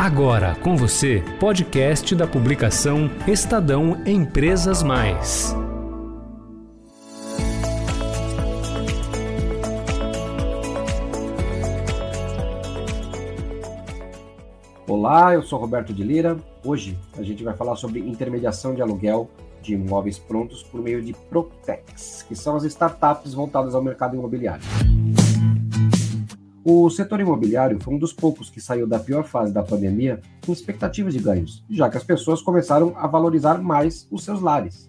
Agora com você, podcast da publicação Estadão Empresas Mais. Olá, eu sou Roberto de Lira. Hoje a gente vai falar sobre intermediação de aluguel de imóveis prontos por meio de Protex, que são as startups voltadas ao mercado imobiliário. O setor imobiliário foi um dos poucos que saiu da pior fase da pandemia com expectativas de ganhos, já que as pessoas começaram a valorizar mais os seus lares.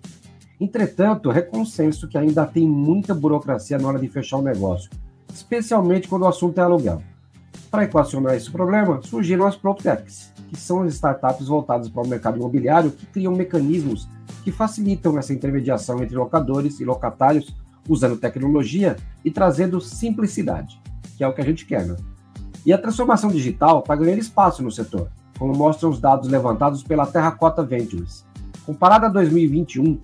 Entretanto, é consenso que ainda tem muita burocracia na hora de fechar o negócio, especialmente quando o assunto é aluguel. Para equacionar esse problema, surgiram as PropTechs, que são as startups voltadas para o mercado imobiliário que criam mecanismos que facilitam essa intermediação entre locadores e locatários usando tecnologia e trazendo simplicidade que é o que a gente quer, né? E a transformação digital está ganhando espaço no setor, como mostram os dados levantados pela Terracota Ventures. Comparado a 2021,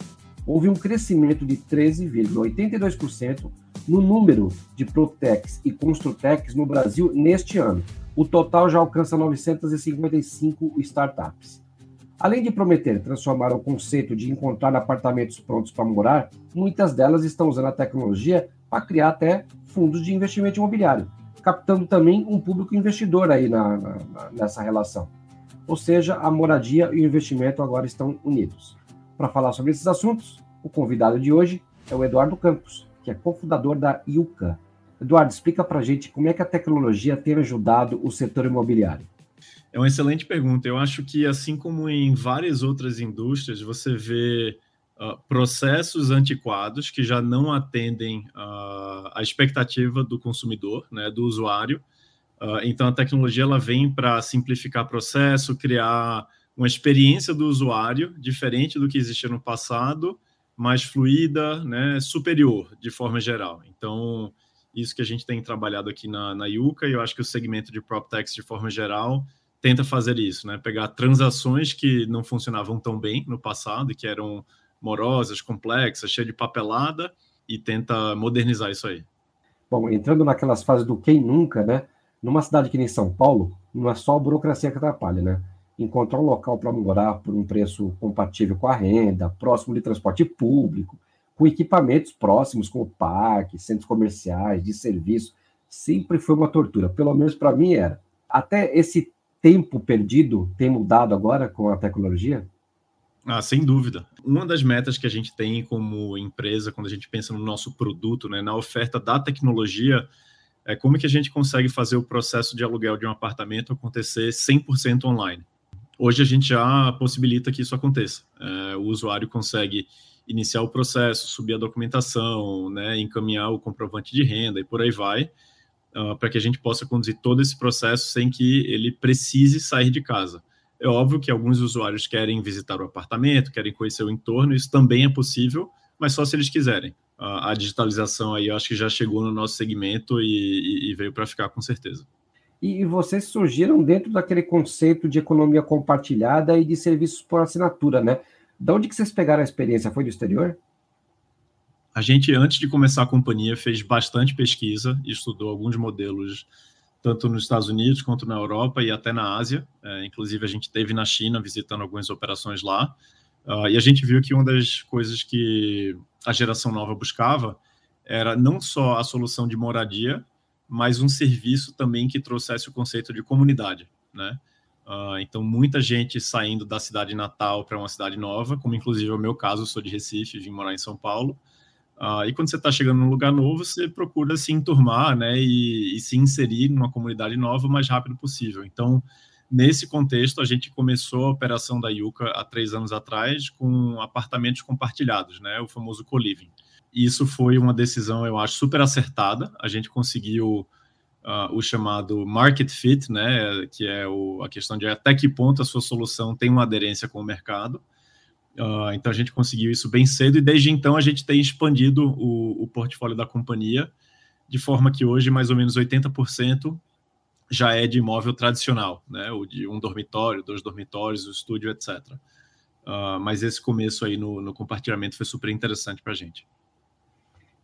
houve um crescimento de 13,82% no número de Protex e Construtex no Brasil neste ano. O total já alcança 955 startups. Além de prometer transformar o conceito de encontrar apartamentos prontos para morar, muitas delas estão usando a tecnologia para criar até fundos de investimento imobiliário, captando também um público investidor aí na, na, nessa relação. Ou seja, a moradia e o investimento agora estão unidos. Para falar sobre esses assuntos, o convidado de hoje é o Eduardo Campos, que é cofundador da IUCA. Eduardo, explica para a gente como é que a tecnologia tem ajudado o setor imobiliário. É uma excelente pergunta. Eu acho que, assim como em várias outras indústrias, você vê uh, processos antiquados que já não atendem uh, a expectativa do consumidor, né, do usuário. Uh, então, a tecnologia ela vem para simplificar processo, criar uma experiência do usuário diferente do que existia no passado, mais fluida, né, superior, de forma geral. Então, isso que a gente tem trabalhado aqui na, na Yuka, e eu acho que o segmento de PropTech, de forma geral, tenta fazer isso, né? Pegar transações que não funcionavam tão bem no passado e que eram morosas, complexas, cheias de papelada e tenta modernizar isso aí. Bom, entrando naquelas fases do quem nunca, né? Numa cidade que nem São Paulo, não é só a burocracia que atrapalha, né? Encontrar um local para morar por um preço compatível com a renda, próximo de transporte público, com equipamentos próximos, como parques, centros comerciais, de serviço, sempre foi uma tortura. Pelo menos para mim era. Até esse tempo perdido tem mudado agora com a tecnologia? Ah, sem dúvida. Uma das metas que a gente tem como empresa, quando a gente pensa no nosso produto, né, na oferta da tecnologia, é como que a gente consegue fazer o processo de aluguel de um apartamento acontecer 100% online. Hoje a gente já possibilita que isso aconteça. É, o usuário consegue iniciar o processo, subir a documentação, né, encaminhar o comprovante de renda e por aí vai, uh, para que a gente possa conduzir todo esse processo sem que ele precise sair de casa. É óbvio que alguns usuários querem visitar o apartamento, querem conhecer o entorno, isso também é possível, mas só se eles quiserem. A, a digitalização aí, eu acho que já chegou no nosso segmento e, e, e veio para ficar com certeza. E vocês surgiram dentro daquele conceito de economia compartilhada e de serviços por assinatura, né? De onde que vocês pegaram a experiência? Foi do exterior? A gente, antes de começar a companhia, fez bastante pesquisa, estudou alguns modelos tanto nos Estados Unidos quanto na Europa e até na Ásia. É, inclusive, a gente teve na China visitando algumas operações lá. Uh, e a gente viu que uma das coisas que a geração nova buscava era não só a solução de moradia, mas um serviço também que trouxesse o conceito de comunidade, né? Uh, então, muita gente saindo da cidade natal para uma cidade nova, como inclusive é o meu caso, eu sou de Recife, vim morar em São Paulo. Uh, e quando você está chegando num lugar novo, você procura se enturmar né, e, e, se inserir numa comunidade nova o mais rápido possível. Então, nesse contexto, a gente começou a operação da Yuka há três anos atrás com apartamentos compartilhados, né, o famoso co-living. Isso foi uma decisão, eu acho, super acertada. A gente conseguiu uh, o chamado market fit, né, que é o, a questão de até que ponto a sua solução tem uma aderência com o mercado. Uh, então a gente conseguiu isso bem cedo e desde então a gente tem expandido o, o portfólio da companhia de forma que hoje mais ou menos 80% já é de imóvel tradicional, né? O de um dormitório, dois dormitórios, o estúdio, etc. Uh, ah, mas esse começo aí no, no compartilhamento foi super interessante para a gente.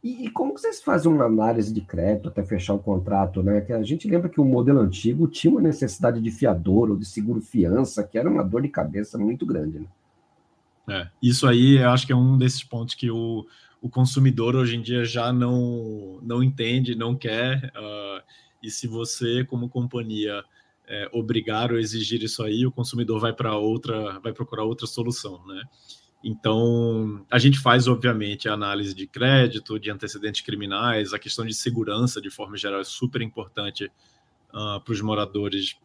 E, e, como vocês fazem uma análise de crédito até fechar o contrato, né? Que a gente lembra que o modelo antigo tinha uma necessidade de fiador ou de seguro fiança, que era uma dor de cabeça muito grande, né? É, isso aí eu acho que é um desses pontos que o, o consumidor hoje em dia já não, não entende, não quer. Uh, e se você, como companhia, é, obrigar ou exigir isso aí, o consumidor vai para outra, vai procurar outra solução, né? Então, a gente faz, obviamente, a análise de crédito, de antecedentes criminais, a questão de segurança, de forma geral, é super importante uh, para os moradores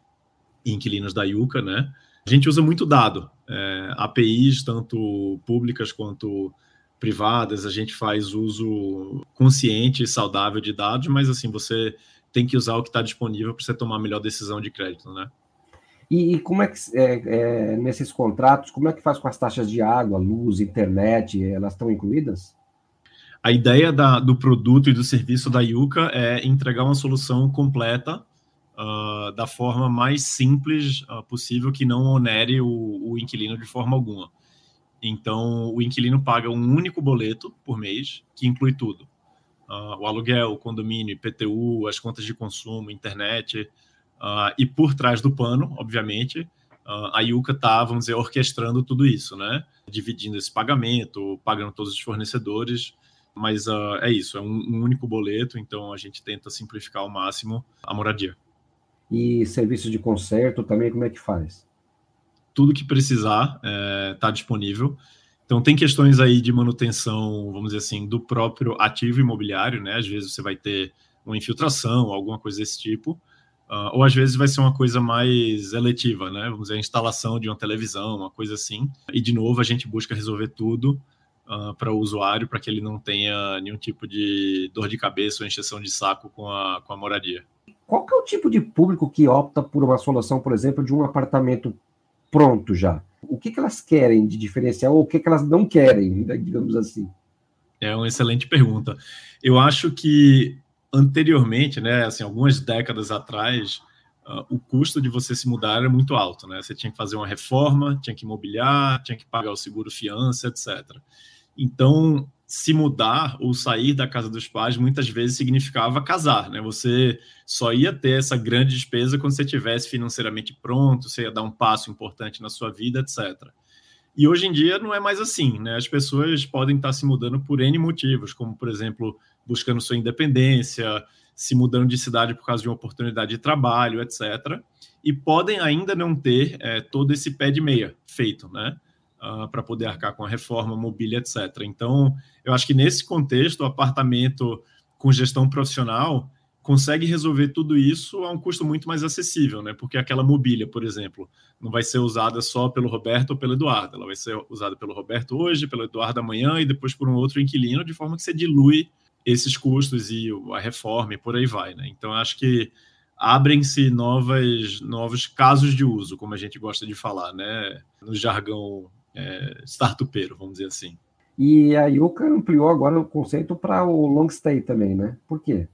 e inquilinos da Yuca, né? A gente usa muito dado, é, APIs, tanto públicas quanto privadas, a gente faz uso consciente e saudável de dados, mas assim, você tem que usar o que está disponível para você tomar a melhor decisão de crédito, né? E, e como é que, é, é, nesses contratos, como é que faz com as taxas de água, luz, internet, elas estão incluídas? A ideia da, do produto e do serviço da Yuka é entregar uma solução completa uh, da forma mais simples uh, possível, que não onere o, o inquilino de forma alguma. Então, o inquilino paga um único boleto por mês, que inclui tudo. Uh, o aluguel, o condomínio, IPTU, as contas de consumo, internet, e por trás do pano, obviamente, a Yuka está, vamos dizer, orquestrando tudo isso, né? Dividindo esse pagamento, pagando todos os fornecedores. Mas uh, é isso, é um, um, único boleto, então a gente tenta simplificar ao máximo a moradia. E serviço de conserto também, como é que faz? Tudo que precisar está é, tá disponível. Então, tem questões aí de manutenção, vamos dizer assim, do próprio ativo imobiliário, né? Às vezes você vai ter uma infiltração, alguma coisa desse tipo. Uh, ou às vezes vai ser uma coisa mais eletiva, né? Vamos dizer, a instalação de uma televisão, uma coisa assim. E de novo a gente busca resolver tudo uh, para o usuário, para que ele não tenha nenhum tipo de dor de cabeça ou encheção de saco com a, com a moradia. Qual que é o tipo de público que opta por uma solução, por exemplo, de um apartamento pronto já? O que, que elas querem de diferencial ou o que, que elas não querem, né, digamos assim? É uma excelente pergunta. Eu acho que anteriormente, né, assim, algumas décadas atrás, uh, o custo de você se mudar era muito alto, né? Você tinha que fazer uma reforma, tinha que imobiliar, tinha que pagar o seguro fiança, etc. Então, se mudar ou sair da casa dos pais muitas vezes significava casar, né? Você só ia ter essa grande despesa quando você estivesse financeiramente pronto, você ia dar um passo importante na sua vida, etc. E hoje em dia não é mais assim, né? As pessoas podem estar se mudando por N motivos, como, por exemplo, buscando sua independência, se mudando de cidade por causa de uma oportunidade de trabalho, etc. E podem ainda não ter é, todo esse pé de meia feito, né? Uh, para poder arcar com a reforma, mobília, etc. Então, eu acho que nesse contexto, o apartamento com gestão profissional consegue resolver tudo isso a um custo muito mais acessível, né? Porque aquela mobília, por exemplo, não vai ser usada só pelo Roberto ou pelo Eduardo, ela vai ser usada pelo Roberto hoje, pelo Eduardo amanhã e depois por um outro inquilino, de forma que você dilui esses custos e a reforma e por aí vai, né? Então acho que abrem-se novas novos casos de uso, como a gente gosta de falar, né? No jargão é, startupeiro, vamos dizer assim. E a Yuka ampliou agora o conceito para o long stay também, né? Por quê?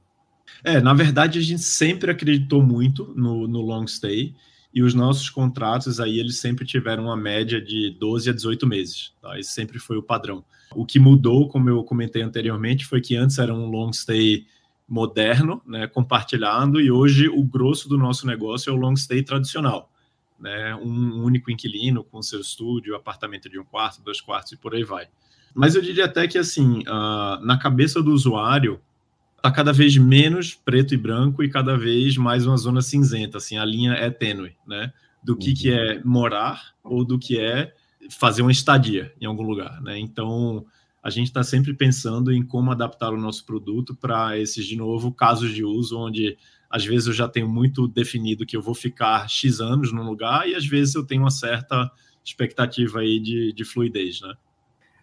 É, na verdade, a gente sempre acreditou muito no, no long stay e os nossos contratos aí, eles sempre tiveram uma média de 12 a 18 meses, tá? Esse sempre foi o padrão. O que mudou, como eu comentei anteriormente, foi que antes era um long stay moderno, né, compartilhado, e hoje o grosso do nosso negócio é o long stay tradicional, né, um único inquilino com seu estúdio, apartamento de um quarto, dois quartos e por aí vai. Mas eu diria até que, assim, uh, na cabeça do usuário, tá cada vez menos preto e branco e cada vez mais uma zona cinzenta, assim, a linha é tênue, né? Do que, uhum. que é morar ou do que é fazer uma estadia em algum lugar, né? Então, a gente está sempre pensando em como adaptar o nosso produto para esses, de novo, casos de uso onde às vezes eu já tenho muito definido que eu vou ficar X anos num lugar e às vezes eu tenho uma certa expectativa aí de, de fluidez, né?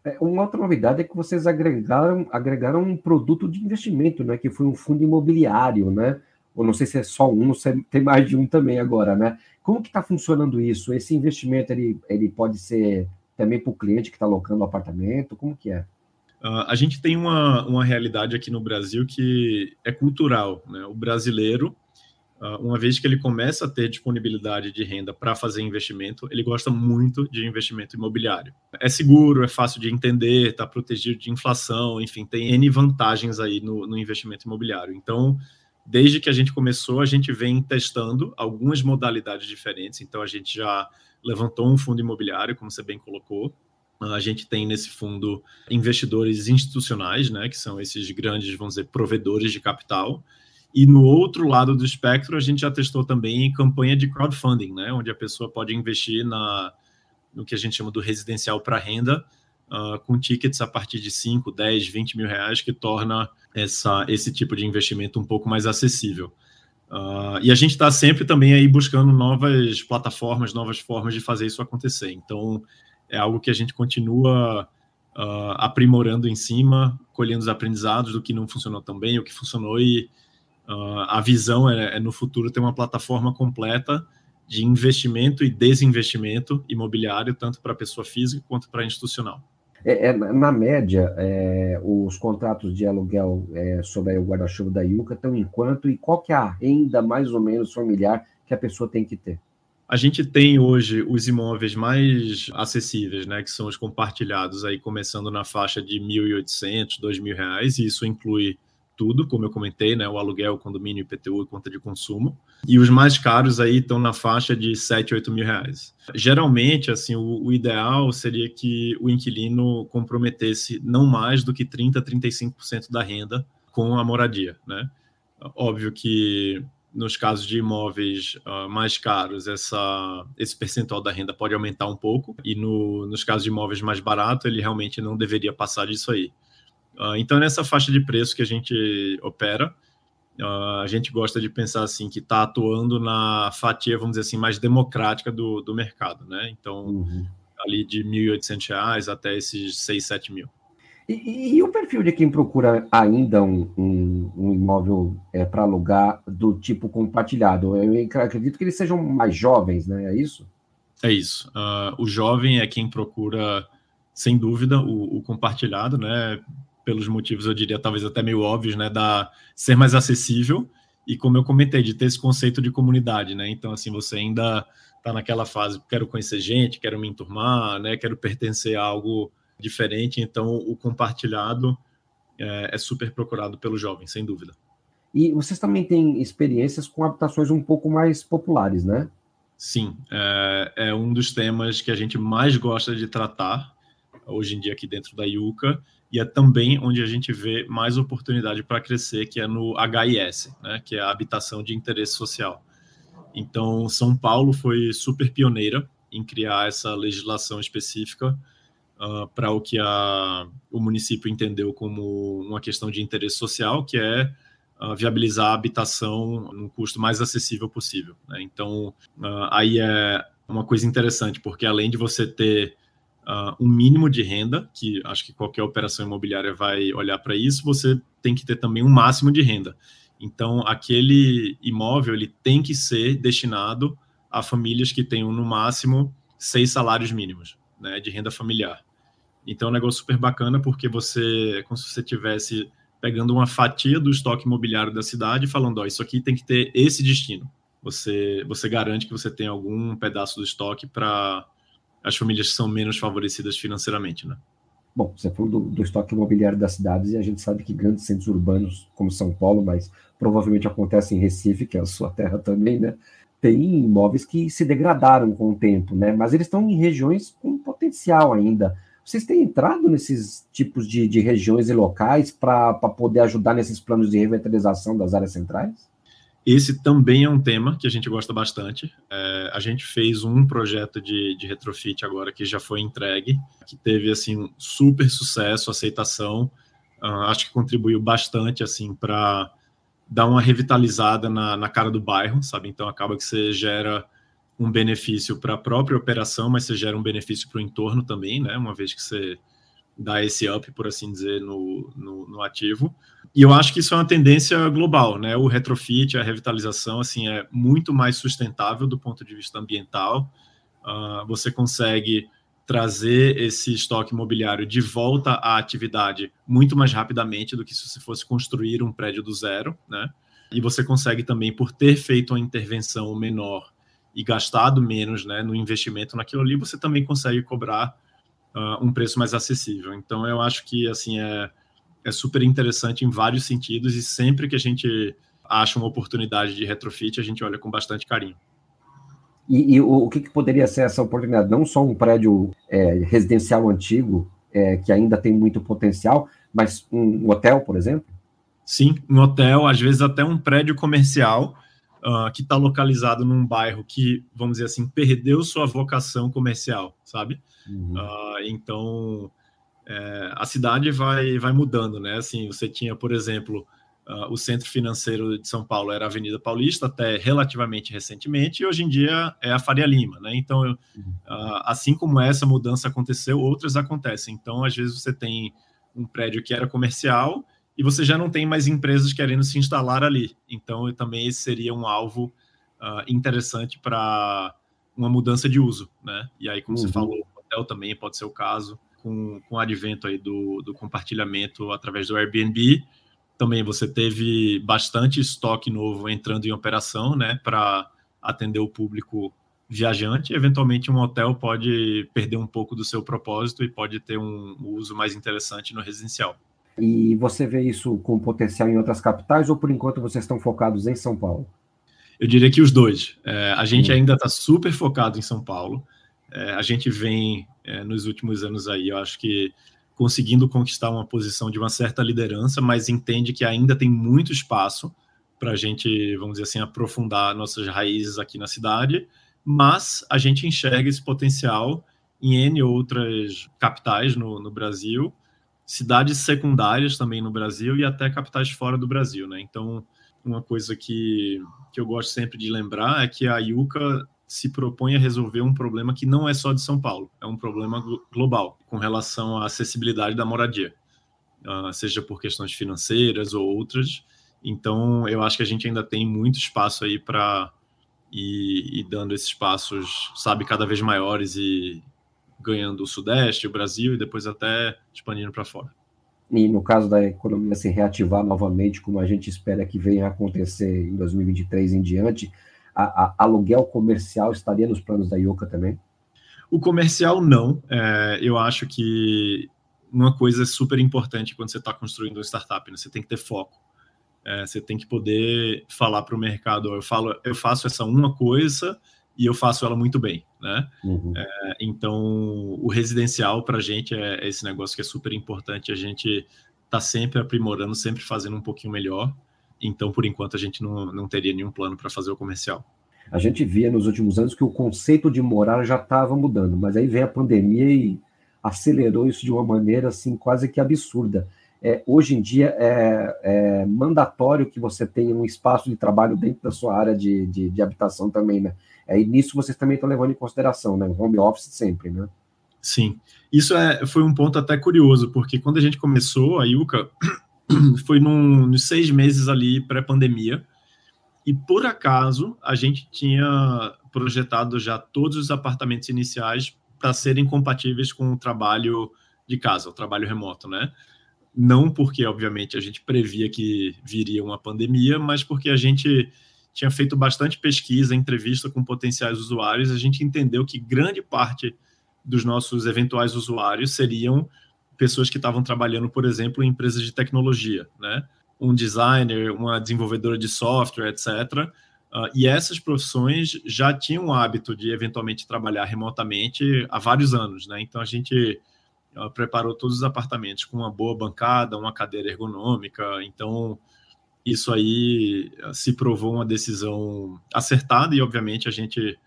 É, uma outra novidade é que vocês agregaram, agregaram um produto de investimento, né? Que foi um fundo imobiliário, né? Ou não sei se é só um, se é, tem mais de um também agora, né? Como que está funcionando isso? Esse investimento ele, ele pode ser também para o cliente que está alocando o apartamento? Como que é? Uh, a gente tem uma, uma realidade aqui no Brasil que é cultural, né? O brasileiro Uh, uma vez que ele começa a ter disponibilidade de renda para fazer investimento, ele gosta muito de investimento imobiliário. É seguro, é fácil de entender, está protegido de inflação, enfim, tem N vantagens aí no, no investimento imobiliário. Então, desde que a gente começou, a gente vem testando algumas modalidades diferentes. Então, a gente já levantou um fundo imobiliário, como você bem colocou. A gente tem nesse fundo investidores institucionais, né, que são esses grandes, vamos dizer, provedores de capital e no outro lado do espectro, a gente já testou também campanha de crowdfunding, né, onde a pessoa pode investir na, no que a gente chama do residencial para renda, uh, com tickets a partir de 5, 10, 20 mil reais, que torna essa, esse tipo de investimento um pouco mais acessível. Uh, e a gente está sempre também aí buscando novas plataformas, novas formas de fazer isso acontecer. Então, é algo que a gente continua uh, aprimorando em cima, colhendo os aprendizados do que não funcionou tão bem, o que funcionou e Uh, a visão é, é, no futuro ter uma plataforma completa de investimento e desinvestimento imobiliário, tanto para pessoa física quanto para institucional. É, é, na média, é, os contratos de aluguel é, sobre o guarda-chuva da Yuca estão em quanto e qual que é a renda mais ou menos familiar que a pessoa tem que ter? A gente tem hoje os imóveis mais acessíveis, né, que são os compartilhados aí começando na faixa de R$ 1.800, R$ 2.000, e isso inclui tudo, como eu comentei, né? O aluguel, o condomínio, IPTU conta de consumo. E os mais caros aí estão na faixa de 7, 8 mil reais. Geralmente, assim, o, o ideal seria que o inquilino comprometesse não mais do que 30, 35% da renda com a moradia, né? Óbvio que nos casos de imóveis uh, mais caros, essa, esse percentual da renda pode aumentar um pouco, e no, nos casos de imóveis mais baratos, ele realmente não deveria passar disso aí. Uh, então, nessa faixa de preço que a gente opera, uh, a gente gosta de pensar assim que está atuando na fatia, vamos dizer assim, mais democrática do, do mercado, né? Então, uhum. ali de R$ 1.800 até esses 6, 7 mil. E, e, o perfil de quem procura ainda um, um, um imóvel é, para alugar do tipo compartilhado? Eu acredito que eles sejam mais jovens, né? É isso? É isso. Uh, o jovem é quem procura, sem dúvida, o, o compartilhado, né? pelos motivos, eu diria, talvez até meio óbvios, né, da ser mais acessível e, como eu comentei, de ter esse conceito de comunidade, né? Então, assim, você ainda está naquela fase, quero conhecer gente, quero me enturmar, né? Quero pertencer a algo diferente. Então, o compartilhado é, é super procurado pelo jovem, sem dúvida. E vocês também têm experiências com habitações um pouco mais populares, né? Sim, é, é um dos temas que a gente mais gosta de tratar hoje em dia aqui dentro da Yuca e é também onde a gente vê mais oportunidade para crescer, que é no HIS, né, que é a habitação de interesse social. Então, São Paulo foi super pioneira em criar essa legislação específica uh, para o que a, o município entendeu como uma questão de interesse social, que é uh, viabilizar a habitação num custo mais acessível possível. Né? Então, uh, aí é uma coisa interessante, porque além de você ter um mínimo de renda, que acho que qualquer operação imobiliária vai olhar para isso, você tem que ter também um máximo de renda. Então, aquele imóvel ele tem que ser destinado a famílias que tenham no máximo seis salários mínimos né, de renda familiar. Então, é um negócio super bacana porque você é como se você estivesse pegando uma fatia do estoque imobiliário da cidade e falando, ó, isso aqui tem que ter esse destino. Você, você garante que você tem algum pedaço do estoque para as famílias que são menos favorecidas financeiramente, né? Bom, você falou do, do, estoque imobiliário das cidades e a gente sabe que grandes centros urbanos, como São Paulo, mas provavelmente acontece em Recife, que é a sua terra também, né? Tem imóveis que se degradaram com o tempo, né? Mas eles estão em regiões com potencial ainda. Vocês têm entrado nesses tipos de, de regiões e locais para poder ajudar nesses planos de revitalização das áreas centrais? Esse também é um tema que a gente gosta bastante. É, a gente fez um projeto de, de retrofit agora que já foi entregue, que teve assim super sucesso, aceitação. Uh, acho que contribuiu bastante assim para dar uma revitalizada na, na cara do bairro, sabe? Então acaba que você gera um benefício para a própria operação, mas você gera um benefício para o entorno também, né? Uma vez que você dá esse up, por assim dizer, no, no, no, ativo. E eu acho que isso é uma tendência global, né? O retrofit, a revitalização, assim, é muito mais sustentável do ponto de vista ambiental. Uh, você consegue trazer esse estoque imobiliário de volta à atividade muito mais rapidamente do que se fosse construir um prédio do zero, né? e você consegue também, por ter feito uma intervenção menor e gastado menos né, no investimento naquilo ali, você também consegue cobrar uh, um preço mais acessível. Então, eu acho que assim é, é super interessante em vários sentidos e sempre que a gente acha uma oportunidade de retrofit, a gente olha com bastante carinho. E, e o, o que, que, poderia ser essa oportunidade? Não só um prédio é, residencial antigo, é, que ainda tem muito potencial, mas um hotel, por exemplo? Sim, um hotel, às vezes até um prédio comercial uh, que está localizado num bairro que, vamos dizer assim, perdeu sua vocação comercial, sabe? Uhum. Uh, então, é, a cidade vai, vai mudando, né? Assim, você tinha, por exemplo, uh, o centro financeiro de São Paulo era a Avenida Paulista até relativamente recentemente, e hoje em dia é a Faria Lima, né? Então, uhum. assim como essa mudança aconteceu, outras acontecem. Então, às vezes você tem um prédio que era comercial e você já não tem mais empresas querendo se instalar ali. Então, também esse seria um alvo uh, interessante para uma mudança de uso, né? E aí, como uhum. você falou, o hotel também pode ser o caso, com, com o advento aí do, do compartilhamento através do Airbnb. Também você teve bastante estoque novo entrando em operação, né? Para atender o público viajante. Eventualmente, um hotel pode perder um pouco do seu propósito e pode ter um uso mais interessante no residencial. E você vê isso com potencial em outras capitais ou por enquanto vocês estão focados em São Paulo? Eu diria que os dois. É, a gente hum. ainda está super focado em São Paulo. É, a gente vem é, nos últimos anos aí, eu acho que conseguindo conquistar uma posição de uma certa liderança, mas entende que ainda tem muito espaço para a gente, vamos dizer assim, aprofundar nossas raízes aqui na cidade. Mas a gente enxerga esse potencial em N outras capitais no, no Brasil cidades secundárias também no Brasil e até capitais fora do Brasil, né? Então, uma coisa que, que eu gosto sempre de lembrar é que a Yuka se propõe a resolver um problema que não é só de São Paulo, é um problema global com relação à acessibilidade da moradia, uh, seja por questões financeiras ou outras. Então, eu acho que a gente ainda tem muito espaço aí para ir, ir dando esses passos, sabe, cada vez maiores e, ganhando o Sudeste, o Brasil e depois até expandindo para fora. E no caso da economia se reativar novamente, como a gente espera que venha a acontecer em 2023 em diante, a, a aluguel comercial estaria nos planos da IOCA também? O comercial não. É, eu acho que uma coisa super importante quando você está construindo uma startup, né? você tem que ter foco. É, você tem que poder falar para o mercado, eu falo, eu faço essa uma coisa e eu faço ela muito bem, né? Uhum. É, então, o residencial para a gente é, é, esse negócio que é super importante. A gente está sempre aprimorando, sempre fazendo um pouquinho melhor. Então, por enquanto, a gente não, não teria nenhum plano para fazer o comercial. A gente via nos últimos anos que o conceito de morar já estava mudando, mas aí veio a pandemia e acelerou isso de uma maneira assim quase que absurda. É, hoje em dia é, é, mandatório que você tenha um espaço de trabalho dentro da sua área de, de, de habitação também, né? É, e nisso vocês também estão levando em consideração, né? Home office sempre, né? Sim. Isso é, foi um ponto até curioso, porque quando a gente começou, a Yuka foi num, nos seis meses ali pré-pandemia, e por acaso a gente tinha projetado já todos os apartamentos iniciais para serem compatíveis com o trabalho de casa, o trabalho remoto, né? Não porque, obviamente, a gente previa que viria uma pandemia, mas porque a gente tinha feito bastante pesquisa, entrevista com potenciais usuários, a gente entendeu que grande parte dos nossos eventuais usuários seriam pessoas que estavam trabalhando, por exemplo, em empresas de tecnologia, né? Um designer, uma desenvolvedora de software, etc. Uh, ah, e essas profissões já tinham o hábito de eventualmente trabalhar remotamente há vários anos, né? Então a gente uh, preparou todos os apartamentos com uma boa bancada, uma cadeira ergonômica, então isso aí eh, se provou uma decisão acertada e, obviamente, a gente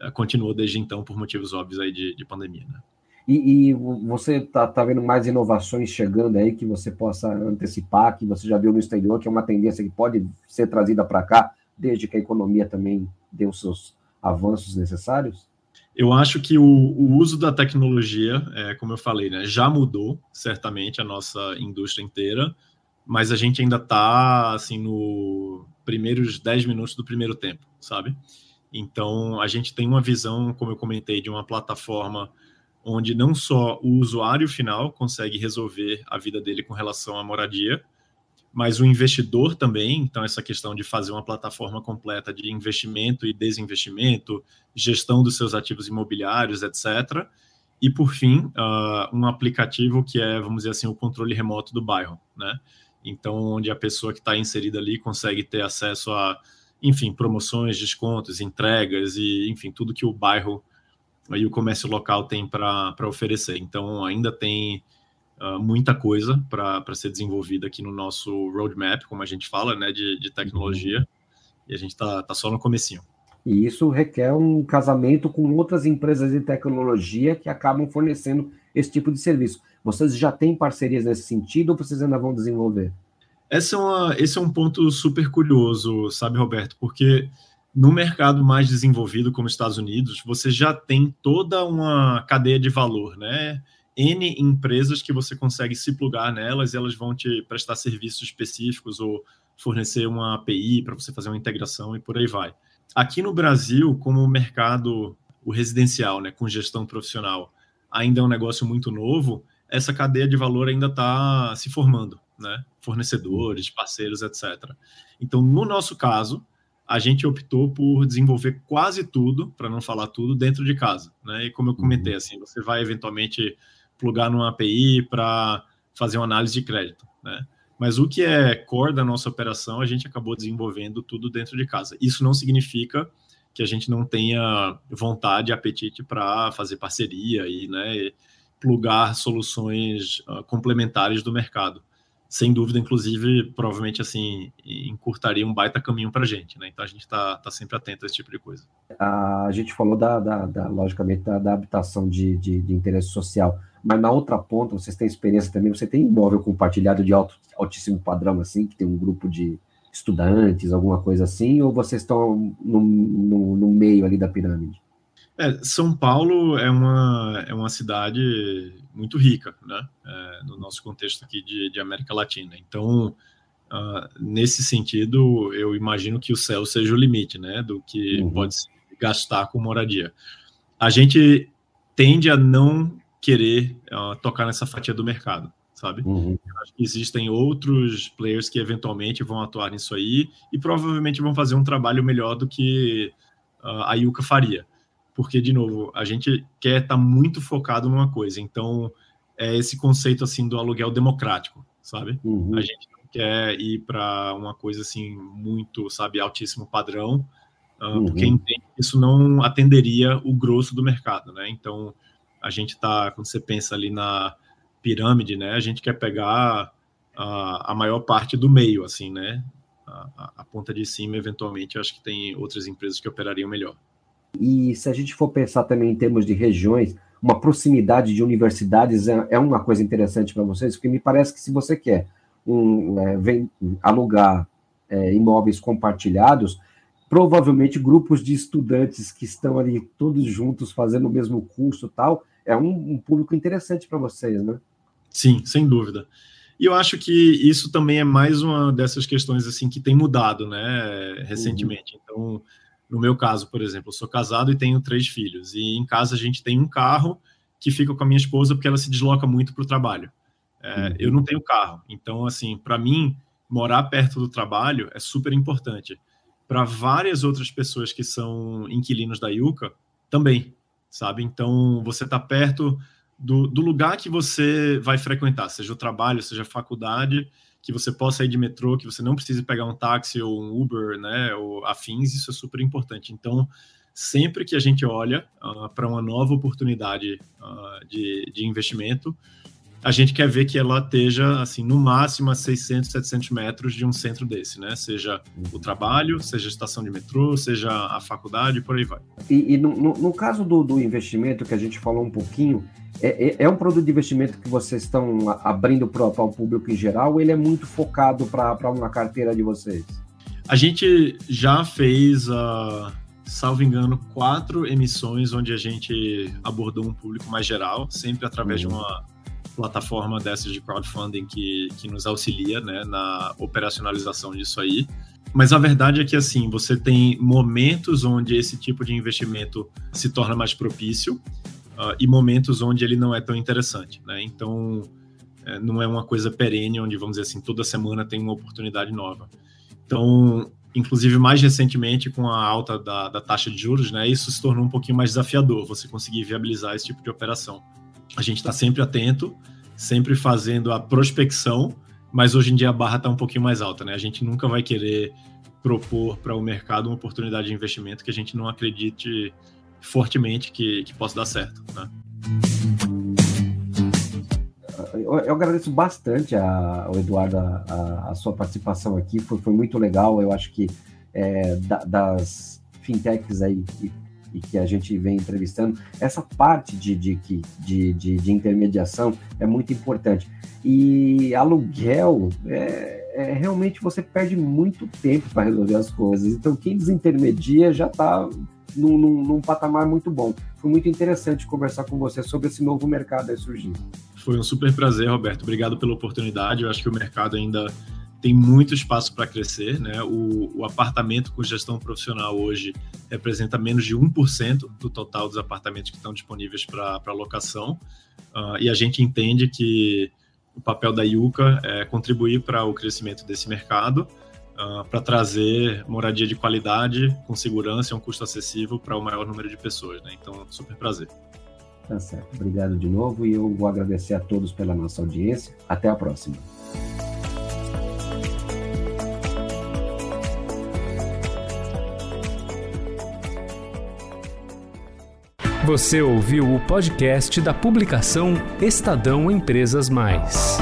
eh, continuou desde então por motivos óbvios aí de, de pandemia. Né? E, e, você está tá vendo mais inovações chegando aí que você possa antecipar, que você já viu no exterior, que é uma tendência que pode ser trazida para cá, desde que a economia também dê os seus avanços necessários? Eu acho que o, o uso da tecnologia, é, como eu falei, né, já mudou certamente a nossa indústria inteira mas a gente ainda está assim no primeiros 10 minutos do primeiro tempo, sabe? Então a gente tem uma visão, como eu comentei, de uma plataforma onde não só o usuário final consegue resolver a vida dele com relação à moradia, mas o investidor também, então essa questão de fazer uma plataforma completa de investimento e desinvestimento, gestão dos seus ativos imobiliários, etc. E por fim, uh, um aplicativo que é, vamos dizer assim, o controle remoto do bairro, né? Então, onde a pessoa que está inserida ali consegue ter acesso a, enfim, promoções, descontos, entregas e, enfim, tudo que o bairro e o comércio local tem para oferecer. Então, ainda tem uh, muita coisa para ser desenvolvida aqui no nosso roadmap, como a gente fala, né, de, de tecnologia, e a gente está tá só no comecinho. E isso requer um casamento com outras empresas de tecnologia que acabam fornecendo esse tipo de serviço. Vocês já têm parcerias nesse sentido ou vocês ainda vão desenvolver? Essa é uma, esse é um ponto super curioso, sabe, Roberto? Porque no mercado mais desenvolvido, como Estados Unidos, você já tem toda uma cadeia de valor, né? N empresas que você consegue se plugar nelas e elas vão te prestar serviços específicos ou fornecer uma API para você fazer uma integração e por aí vai. Aqui no Brasil, como o mercado o residencial, né, com gestão profissional, ainda é um negócio muito novo, essa cadeia de valor ainda está se formando, né? Fornecedores, parceiros, etc. Então, no nosso caso, a gente optou por desenvolver quase tudo, para não falar tudo, dentro de casa, né? E como eu comentei, uhum. assim, você vai eventualmente plugar numa API para fazer uma análise de crédito, né? Mas o que é core da nossa operação, a gente acabou desenvolvendo tudo dentro de casa. Isso não significa que a gente não tenha vontade, apetite para fazer parceria e né, plugar soluções uh, complementares do mercado. Sem dúvida, inclusive, provavelmente assim, encurtaria um baita caminho para a gente, né? Então a gente está tá sempre atento a esse tipo de coisa. A gente falou da, da, da logicamente, da, da habitação de, de, de interesse social mas na outra ponta, vocês têm experiência também, você tem imóvel compartilhado de alto, altíssimo padrão, assim, que tem um grupo de estudantes, alguma coisa assim, ou vocês estão no, no, no meio ali da pirâmide? É, São Paulo é uma, é uma cidade muito rica, né? É, no nosso contexto aqui de, de América Latina. Então, uh, nesse sentido, eu imagino que o céu seja o limite, né? Do que uhum. pode se gastar com moradia. A gente tende a não querer uh, tocar nessa fatia do mercado, sabe? Uhum. acho que existem outros players que eventualmente vão atuar nisso aí e provavelmente vão fazer um trabalho melhor do que uh, a Yuka faria. Porque, de novo, a gente quer estar tá muito focado numa coisa. Então, é esse conceito assim do aluguel democrático, sabe? Uhum. A gente não quer ir para uma coisa assim muito, sabe, altíssimo padrão, uh, uhum. porque entende que isso não atenderia o grosso do mercado, né? Então, a gente está, quando você pensa ali na pirâmide, né, a gente quer pegar a, a maior parte do meio, assim, né, a, a, ponta de cima, eventualmente, acho que tem outras empresas que operariam melhor. E se a gente for pensar também em termos de regiões, uma proximidade de universidades é, é uma coisa interessante para vocês, porque me parece que se você quer um, é, vem, alugar é, imóveis compartilhados, provavelmente grupos de estudantes que estão ali todos juntos fazendo o mesmo curso tal, é um, um público interessante para vocês, né? Sim, sem dúvida. E eu acho que isso também é mais uma dessas questões assim que tem mudado, né, recentemente. Uhum. Então, no meu caso, por exemplo, eu sou casado e tenho três filhos. E em casa a gente tem um carro que fica com a minha esposa porque ela se desloca muito para o trabalho. É, uhum. Eu não tenho carro, então assim, para mim morar perto do trabalho é super importante. Para várias outras pessoas que são inquilinos da Yuka, também sabe? Então, você está perto do, do, lugar que você vai frequentar, seja o trabalho, seja a faculdade, que você possa ir de metrô, que você não precise pegar um táxi ou um Uber, né, ou afins, isso é super importante. Então, sempre que a gente olha uh, para uma nova oportunidade uh, de, de investimento, a gente quer ver que ela esteja, assim, no máximo a 600, 700 metros de um centro desse, né? Seja o trabalho, seja a estação de metrô, seja a faculdade, por aí vai. E, e no, no, caso do, do, investimento, que a gente falou um pouquinho, é, é, é um produto de investimento que vocês estão abrindo para o público em geral ou ele é muito focado para uma carteira de vocês? A gente já fez, uh, salvo engano, quatro emissões onde a gente abordou um público mais geral, sempre através uhum. de uma plataforma dessas de crowdfunding que, que nos auxilia né, na operacionalização disso aí. Mas a verdade é que assim, você tem momentos onde esse tipo de investimento se torna mais propício uh, e momentos onde ele não é tão interessante. Né? Então, é, não é uma coisa perene, onde, vamos dizer assim, toda semana tem uma oportunidade nova. Então, inclusive mais recentemente com a alta da, da, taxa de juros, né, isso se tornou um pouquinho mais desafiador, você conseguir viabilizar esse tipo de operação. A gente está sempre atento, sempre fazendo a prospecção, mas hoje em dia a barra está um pouquinho mais alta, né? A gente nunca vai querer propor para o mercado uma oportunidade de investimento que a gente não acredite fortemente que, que possa dar certo, né? Eu, eu, agradeço bastante a, ao Eduardo a, a, sua participação aqui, foi, foi muito legal. Eu acho que é, da, das fintechs aí que, que a gente vem entrevistando, essa parte de, de, de, de, de intermediação é muito importante. E aluguel é, é, realmente você perde muito tempo para resolver as coisas. Então, quem desintermedia já está num, num, num, patamar muito bom. Foi muito interessante conversar com você sobre esse novo mercado aí surgindo. Foi um super prazer, Roberto. Obrigado pela oportunidade. Eu acho que o mercado ainda tem muito espaço para crescer. Né? O, o, apartamento com gestão profissional hoje representa menos de 1% do total dos apartamentos que estão disponíveis para locação. Uh, e a gente entende que o papel da Yuka é contribuir para o crescimento desse mercado, uh, para trazer moradia de qualidade, com segurança e um custo acessível para o maior número de pessoas. Né? Então, super prazer. Tá certo. Obrigado de novo e eu vou agradecer a todos pela nossa audiência. Até a próxima. Você ouviu o podcast da publicação Estadão Empresas Mais.